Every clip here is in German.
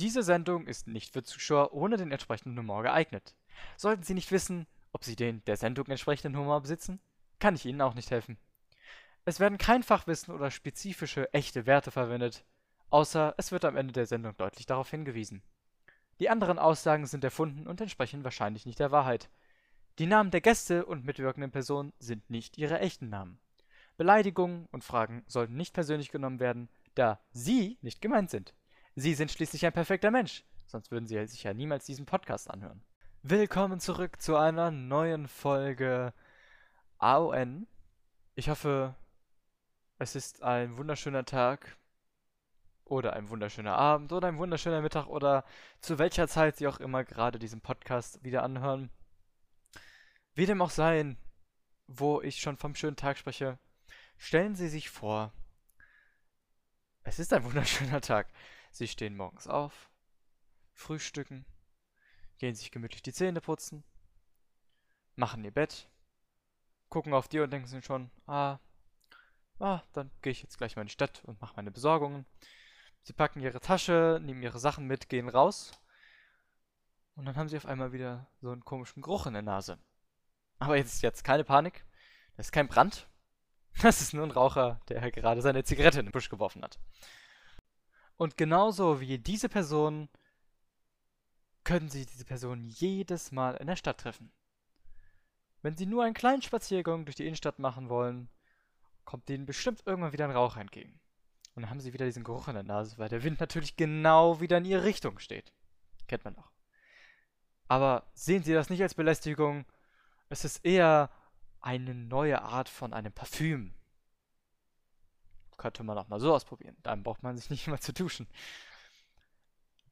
Diese Sendung ist nicht für Zuschauer ohne den entsprechenden Humor geeignet. Sollten Sie nicht wissen, ob Sie den der Sendung entsprechenden Humor besitzen, kann ich Ihnen auch nicht helfen. Es werden kein Fachwissen oder spezifische echte Werte verwendet, außer es wird am Ende der Sendung deutlich darauf hingewiesen. Die anderen Aussagen sind erfunden und entsprechen wahrscheinlich nicht der Wahrheit. Die Namen der Gäste und mitwirkenden Personen sind nicht ihre echten Namen. Beleidigungen und Fragen sollten nicht persönlich genommen werden, da Sie nicht gemeint sind. Sie sind schließlich ein perfekter Mensch, sonst würden Sie sich ja niemals diesen Podcast anhören. Willkommen zurück zu einer neuen Folge AON. Ich hoffe, es ist ein wunderschöner Tag oder ein wunderschöner Abend oder ein wunderschöner Mittag oder zu welcher Zeit Sie auch immer gerade diesen Podcast wieder anhören. Wie dem auch sein, wo ich schon vom schönen Tag spreche, stellen Sie sich vor, es ist ein wunderschöner Tag. Sie stehen morgens auf, frühstücken, gehen sich gemütlich die Zähne putzen, machen ihr Bett, gucken auf die und denken sich schon, ah, ah, dann gehe ich jetzt gleich mal in die Stadt und mache meine Besorgungen. Sie packen ihre Tasche, nehmen ihre Sachen mit, gehen raus. Und dann haben sie auf einmal wieder so einen komischen Geruch in der Nase. Aber jetzt, jetzt keine Panik. Das ist kein Brand. Das ist nur ein Raucher, der gerade seine Zigarette in den Busch geworfen hat. Und genauso wie diese Person können Sie diese Person jedes Mal in der Stadt treffen. Wenn Sie nur einen kleinen Spaziergang durch die Innenstadt machen wollen, kommt Ihnen bestimmt irgendwann wieder ein Rauch entgegen. Und dann haben Sie wieder diesen Geruch in der Nase, weil der Wind natürlich genau wieder in Ihre Richtung steht. Kennt man doch. Aber sehen Sie das nicht als Belästigung. Es ist eher eine neue Art von einem Parfüm. Könnte man auch mal so ausprobieren. Dann braucht man sich nicht immer zu duschen.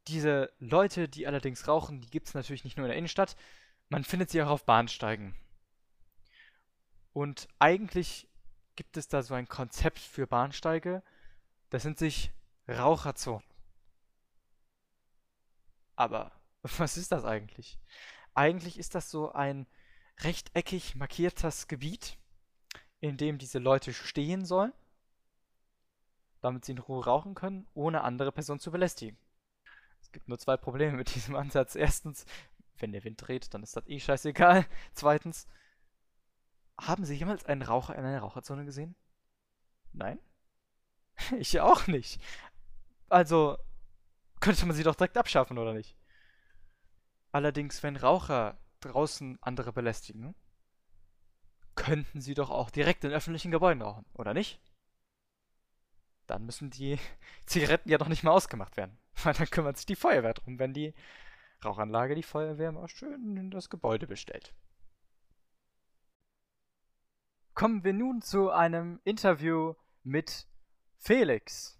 Diese Leute, die allerdings rauchen, die gibt es natürlich nicht nur in der Innenstadt. Man findet sie auch auf Bahnsteigen. Und eigentlich gibt es da so ein Konzept für Bahnsteige. Das sind sich Raucherzonen. Aber was ist das eigentlich? Eigentlich ist das so ein rechteckig markiertes Gebiet, in dem diese Leute stehen sollen, damit sie in Ruhe rauchen können, ohne andere Personen zu belästigen. Es gibt nur zwei Probleme mit diesem Ansatz. Erstens, wenn der Wind dreht, dann ist das eh scheißegal. Zweitens, haben Sie jemals einen Raucher in einer Raucherzone gesehen? Nein? Ich auch nicht. Also, könnte man sie doch direkt abschaffen, oder nicht? Allerdings, wenn Raucher draußen andere belästigen, könnten sie doch auch direkt in öffentlichen Gebäuden rauchen, oder nicht? Dann müssen die Zigaretten ja doch nicht mehr ausgemacht werden. Weil dann kümmert sich die Feuerwehr drum, wenn die Rauchanlage die Feuerwehr mal schön in das Gebäude bestellt. Kommen wir nun zu einem Interview mit Felix.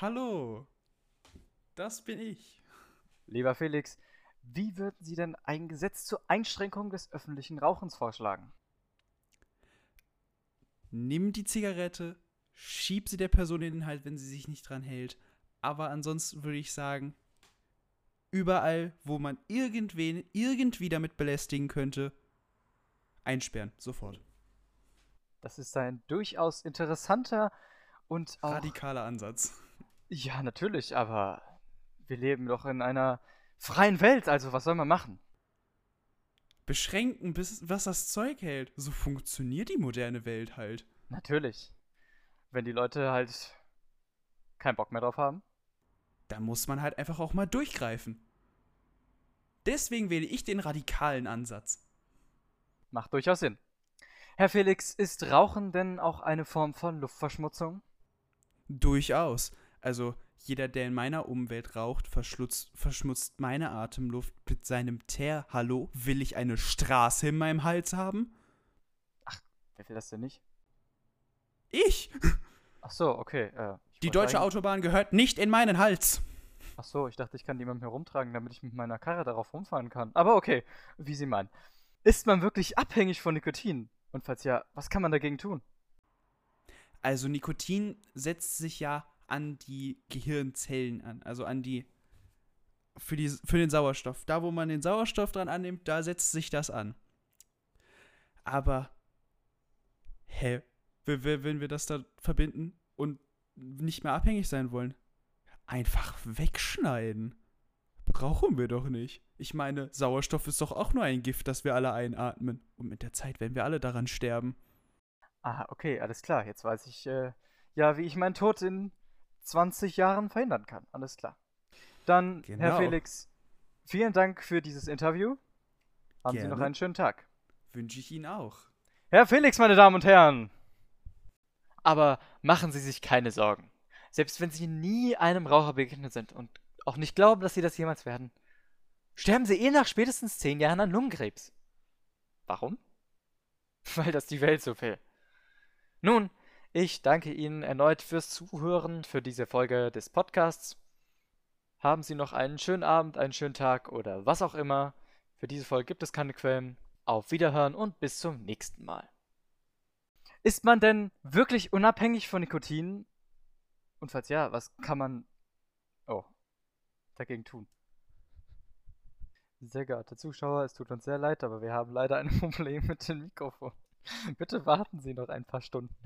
Hallo, das bin ich. Lieber Felix, wie würden Sie denn ein Gesetz zur Einschränkung des öffentlichen Rauchens vorschlagen? Nimm die Zigarette, schieb sie der Person in den Hals, wenn sie sich nicht dran hält. Aber ansonsten würde ich sagen, überall, wo man irgendwen irgendwie damit belästigen könnte, einsperren, sofort. Das ist ein durchaus interessanter und auch. Radikaler Ansatz. Ja, natürlich, aber wir leben doch in einer freien Welt, also was soll man machen? Beschränken, bis was das Zeug hält. So funktioniert die moderne Welt halt. Natürlich. Wenn die Leute halt keinen Bock mehr drauf haben. Da muss man halt einfach auch mal durchgreifen. Deswegen wähle ich den radikalen Ansatz. Macht durchaus Sinn. Herr Felix, ist Rauchen denn auch eine Form von Luftverschmutzung? Durchaus. Also jeder, der in meiner Umwelt raucht, verschmutzt meine Atemluft mit seinem Teer. Hallo, will ich eine Straße in meinem Hals haben? Ach, wer will das denn nicht? Ich! Ach so, okay. Äh, die deutsche sagen, Autobahn gehört nicht in meinen Hals. Ach so, ich dachte, ich kann die mit mir rumtragen, damit ich mit meiner Karre darauf rumfahren kann. Aber okay, wie Sie meinen. Ist man wirklich abhängig von Nikotin? Und falls ja, was kann man dagegen tun? Also Nikotin setzt sich ja an die Gehirnzellen an, also an die für, die, für den Sauerstoff. Da, wo man den Sauerstoff dran annimmt, da setzt sich das an. Aber, hä, wenn wir das da verbinden und nicht mehr abhängig sein wollen, einfach wegschneiden. Brauchen wir doch nicht. Ich meine, Sauerstoff ist doch auch nur ein Gift, das wir alle einatmen. Und mit der Zeit werden wir alle daran sterben. Ah, okay, alles klar. Jetzt weiß ich, äh, ja, wie ich meinen Tod in 20 Jahren verhindern kann. Alles klar. Dann, Genau. Herr Felix, vielen Dank für dieses Interview. Haben Sie Gerne. noch einen schönen Tag. Wünsche ich Ihnen auch. Herr Felix, meine Damen und Herren! Aber machen Sie sich keine Sorgen. Selbst wenn Sie nie einem Raucher begegnet sind und auch nicht glauben, dass Sie das jemals werden, sterben Sie eh nach spätestens zehn Jahren an Lungenkrebs. Warum? Weil das die Welt so will. Nun, ich danke Ihnen erneut fürs Zuhören für diese Folge des Podcasts. Haben Sie noch einen schönen Abend, einen schönen Tag oder was auch immer. Für diese Folge gibt es keine Quellen. Auf Wiederhören und bis zum nächsten Mal. Ist man denn wirklich unabhängig von Nikotin? Und falls ja, was kann man oh, dagegen tun? Sehr geehrte Zuschauer, es tut uns sehr leid, aber wir haben leider ein Problem mit dem Mikrofon. Bitte warten Sie noch ein paar Stunden.